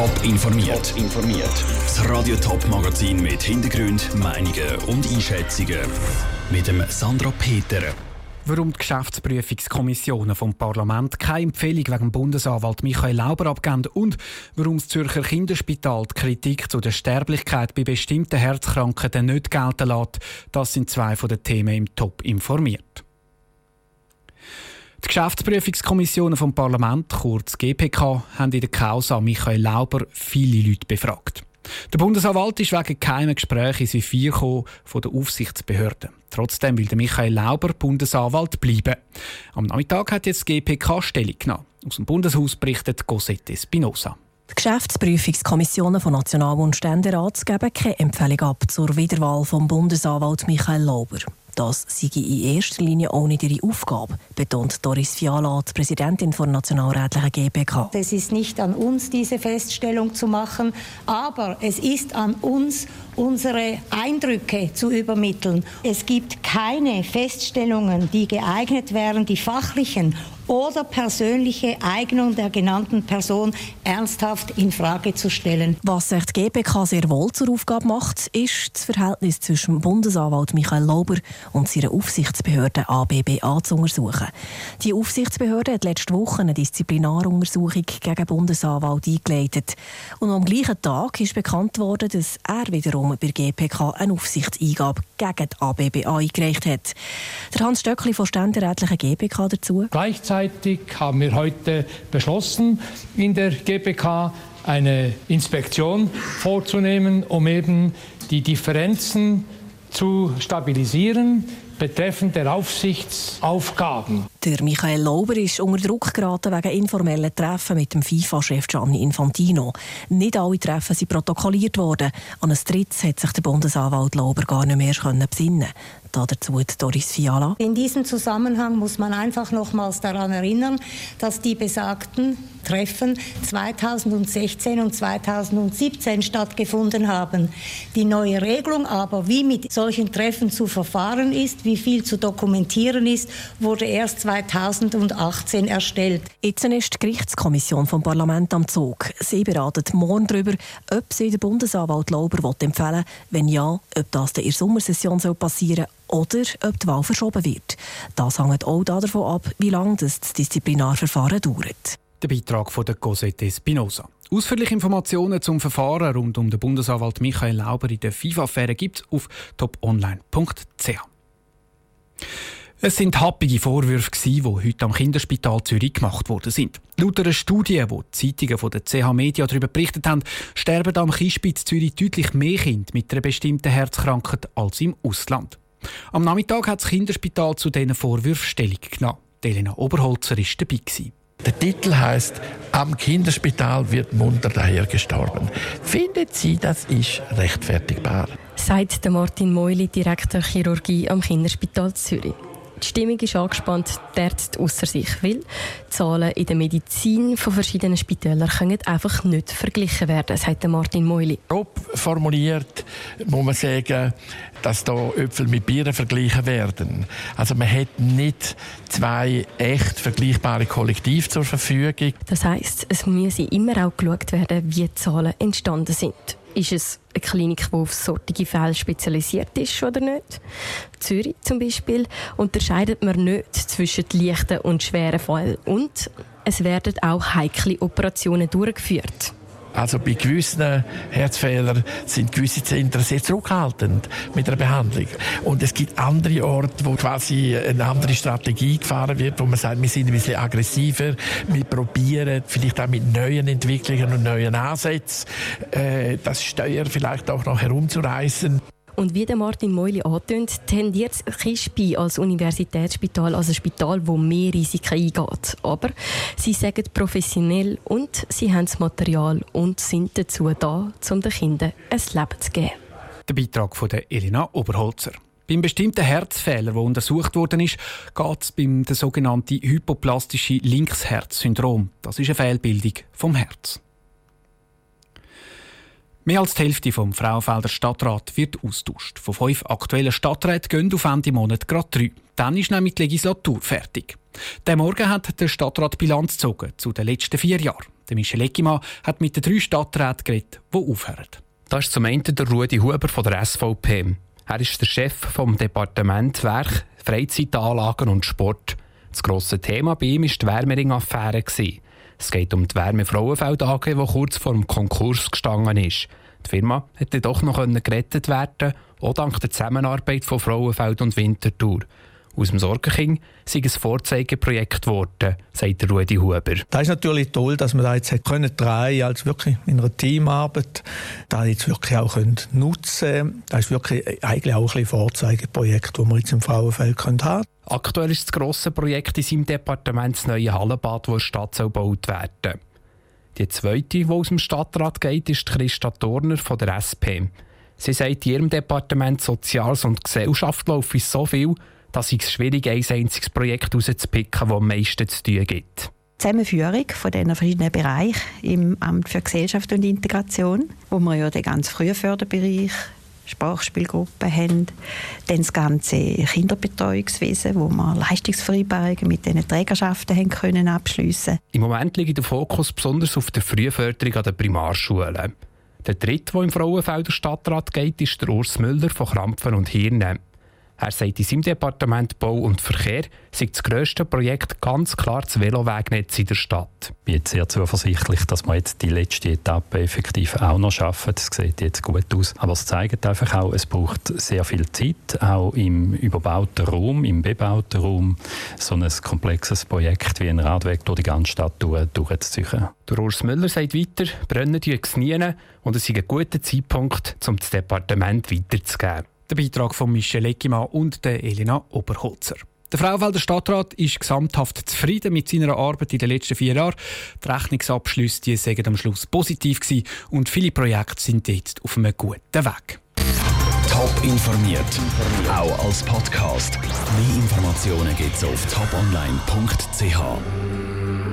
Top informiert. informiert. Das Radio Top Magazin mit Hintergrund, Meinungen und Einschätzungen mit dem Sandra Peter. Warum die Geschäftsprüfungskommissionen vom Parlament keine Empfehlung wegen Bundesanwalt Michael Lauber abgeben und warum das Zürcher Kinderspital die Kritik zu der Sterblichkeit bei bestimmten Herzkrankheiten nicht gelten lässt, das sind zwei von den Themen im Top informiert. Die Geschäftsprüfungskommissionen vom Parlament, kurz GPK, haben in der Causa Michael Lauber viele Leute befragt. Der Bundesanwalt ist wegen geheimen Gesprächen ins Visier von der Aufsichtsbehörde. Trotzdem will Michael Lauber Bundesanwalt bleiben. Am Nachmittag hat jetzt die GPK Stellung genommen. Aus dem Bundeshaus berichtet Cosette Spinoza. Die Geschäftsprüfungskommissionen von National- und Ständerat geben keine Empfehlung ab zur Wiederwahl vom Bundesanwalt Michael Lauber. Das sei in erster Linie auch ihre Aufgabe, betont Doris Fiala, die Präsidentin der nationalrätlichen GPK. Es ist nicht an uns, diese Feststellung zu machen, aber es ist an uns, unsere Eindrücke zu übermitteln. Es gibt keine Feststellungen, die geeignet wären, die fachlichen oder persönliche Eignung der genannten Person ernsthaft in Frage zu stellen. Was sich die GPK sehr wohl zur Aufgabe macht, ist das Verhältnis zwischen Bundesanwalt Michael Lauber und seiner Aufsichtsbehörde ABBA zu untersuchen. Die Aufsichtsbehörde hat letzte Woche eine Disziplinaruntersuchung gegen Bundesanwalt eingeleitet. Und am gleichen Tag ist bekannt worden, dass er wiederum bei GPK eine Aufsichtseingabe gegen die ABBA eingereicht hat. Der Hans Stöckli von ständerätlichen GPK dazu. Gleichzeitig Gleichzeitig haben wir heute beschlossen, in der GPK eine Inspektion vorzunehmen, um eben die Differenzen zu stabilisieren betreffend der Aufsichtsaufgaben. Der Michael Lauber ist unter Druck geraten wegen informellen Treffen mit dem FIFA-Chef Gianni Infantino. Nicht alle Treffen sind protokolliert worden. An ein drittes hat sich der Bundesanwalt Lauber gar nicht mehr besinnen Dazu Doris Fiala. In diesem Zusammenhang muss man einfach nochmals daran erinnern, dass die besagten Treffen 2016 und 2017 stattgefunden haben. Die neue Regelung aber, wie mit solchen Treffen zu verfahren ist, wie viel zu dokumentieren ist, wurde erst 2018 erstellt. Jetzt ist die Gerichtskommission vom Parlament am Zug. Sie beraten morgen darüber, ob sie den Bundesanwalt Lauber empfehlen will. Wenn ja, ob das in der Sommersession passieren soll oder ob die Wahl verschoben wird. Das hängt auch davon ab, wie lange das Disziplinarverfahren dauert. Der Beitrag von der Cosette Spinoza. Ausführliche Informationen zum Verfahren rund um den Bundesanwalt Michael Lauber in der FIFA-Affäre gibt es auf toponline.ch. Es sind happige Vorwürfe, die heute am Kinderspital Zürich gemacht worden sind. Laut einer Studie, die die Zeitungen von der CH Media darüber berichtet haben, sterben am Kinderspital Zürich deutlich mehr Kinder mit einer bestimmten Herzkrankheit als im Ausland. Am Nachmittag hat das Kinderspital zu diesen Vorwürfen Stellung genommen. Elena Oberholzer war dabei. Gewesen. Der Titel heißt Am Kinderspital wird munter daher gestorben. Findet sie, das ist rechtfertigbar? Sagt Martin Meuli, Direktor Chirurgie am Kinderspital Zürich. Die Stimmung ist angespannt, die Ärzte ausser sich, weil Zahlen in der Medizin von verschiedenen Spitälern können einfach nicht verglichen werden, sagt Martin Meuli. Grob formuliert muss man sagen, dass da Äpfel mit Bieren verglichen werden. Also man hat nicht zwei echt vergleichbare Kollektive zur Verfügung. Das heißt, es muss immer auch geschaut werden, wie die Zahlen entstanden sind. Ist es eine Klinik, die auf solche Fälle spezialisiert ist oder nicht? Zürich zum Beispiel unterscheidet man nicht zwischen leichten und schweren Fällen und es werden auch heikle Operationen durchgeführt. Also bei gewissen Herzfehlern sind gewisse Zentren sehr zurückhaltend mit der Behandlung. Und es gibt andere Orte, wo quasi eine andere Strategie gefahren wird, wo man sagt, wir sind ein bisschen aggressiver, wir probieren vielleicht auch mit neuen Entwicklungen und neuen Ansätzen äh, das Steuer vielleicht auch noch herumzureißen. Und wie der Martin Meuli antönt, tendiert Kispi als Universitätsspital als ein Spital, wo mehr Risiken eingeht. Aber sie sagen professionell und sie haben das Material und sind dazu da, um den Kindern ein Leben zu geben. Der Beitrag von der Elena Oberholzer. Beim bestimmten Herzfehler, der untersucht worden ist, geht es beim sogenannten hypoplastischen Linksherzsyndrom. Das ist eine Fehlbildung vom Herz. Mehr als die Hälfte vom Frauenfelder Stadtrat wird austauscht. Von fünf aktuellen Stadträten gehen auf Ende Monat gerade drei. Dann ist nämlich die Legislatur fertig. Der Morgen hat der Stadtrat Bilanz gezogen zu den letzten vier Jahren. Der Michel Eckimann hat mit den drei Stadträten geredet, die aufhören. Das ist zum einen der Rudi Huber von der SVP. Er ist der Chef vom Departement Werk, Freizeitanlagen und Sport. Das grosse Thema bei ihm war die Wärmering-Affäre. Es geht um die Wärme Frauenfeld AG, die kurz vor dem Konkurs gestanden ist. Die Firma hätte doch noch gerettet werden auch dank der Zusammenarbeit von Frauenfeld und Winterthur. Aus dem Sorgenkind sei ein Vorzeigeprojekt geworden, sagt Rudi Huber. Das ist natürlich toll, dass wir da jetzt können drei als wirklich in einer Teamarbeit da jetzt wirklich auch können nutzen. Das ist wirklich eigentlich auch ein Vorzeigeprojekt, das wir jetzt im Frauenfeld können haben. Aktuell ist das grosse Projekt in seinem Departement das neue Hallenbad, das in der Stadt gebaut werden soll. Die zweite, die aus dem Stadtrat geht, ist Christa Turner von der SP. Sie sagt, in ihrem Departement Soziales und Gesellschaft laufe so viel, dass es schwierig ein einziges Projekt herauszupicken, das am meisten zu tun gibt. Zusammenführung von diesen verschiedenen Bereichen im Amt für Gesellschaft und Integration, wo wir ja den ganz frühen Förderbereich Sprachspielgruppen haben, dann das ganze Kinderbetreuungswesen, wo wir Leistungsvereinbarungen mit diesen Trägerschaften haben können abschliessen. Im Moment liegt der Fokus besonders auf der Frühförderung an den Primarschulen. Der dritte, der im Frauenfelder Stadtrat geht, ist der Urs Müller von Krampfen und Hirnen. Er sagt, in seinem Departement Bau und Verkehr sei das grösste Projekt ganz klar das Velowegnetz in der Stadt. Ich bin sehr zuversichtlich, dass wir jetzt die letzte Etappe effektiv auch noch schaffen. Das sieht jetzt gut aus. Aber es zeigt einfach auch, es braucht sehr viel Zeit, auch im überbauten Raum, im bebauten Raum, so ein komplexes Projekt wie ein Radweg durch die ganze Stadt durchzuziehen. Der Urs Müller sagt weiter, brennen die nie und es ist ein guter Zeitpunkt, um das Departement weiterzugeben. Der Beitrag von Michel Eckimann und der Elena Oberholzer. Der Frauenfelder Stadtrat ist gesamthaft zufrieden mit seiner Arbeit in den letzten vier Jahren. Die Rechnungsabschlüsse die sagen am Schluss positiv gewesen und viele Projekte sind jetzt auf einem guten Weg. Top informiert, auch als Podcast. Mehr Informationen gibt es auf toponline.ch.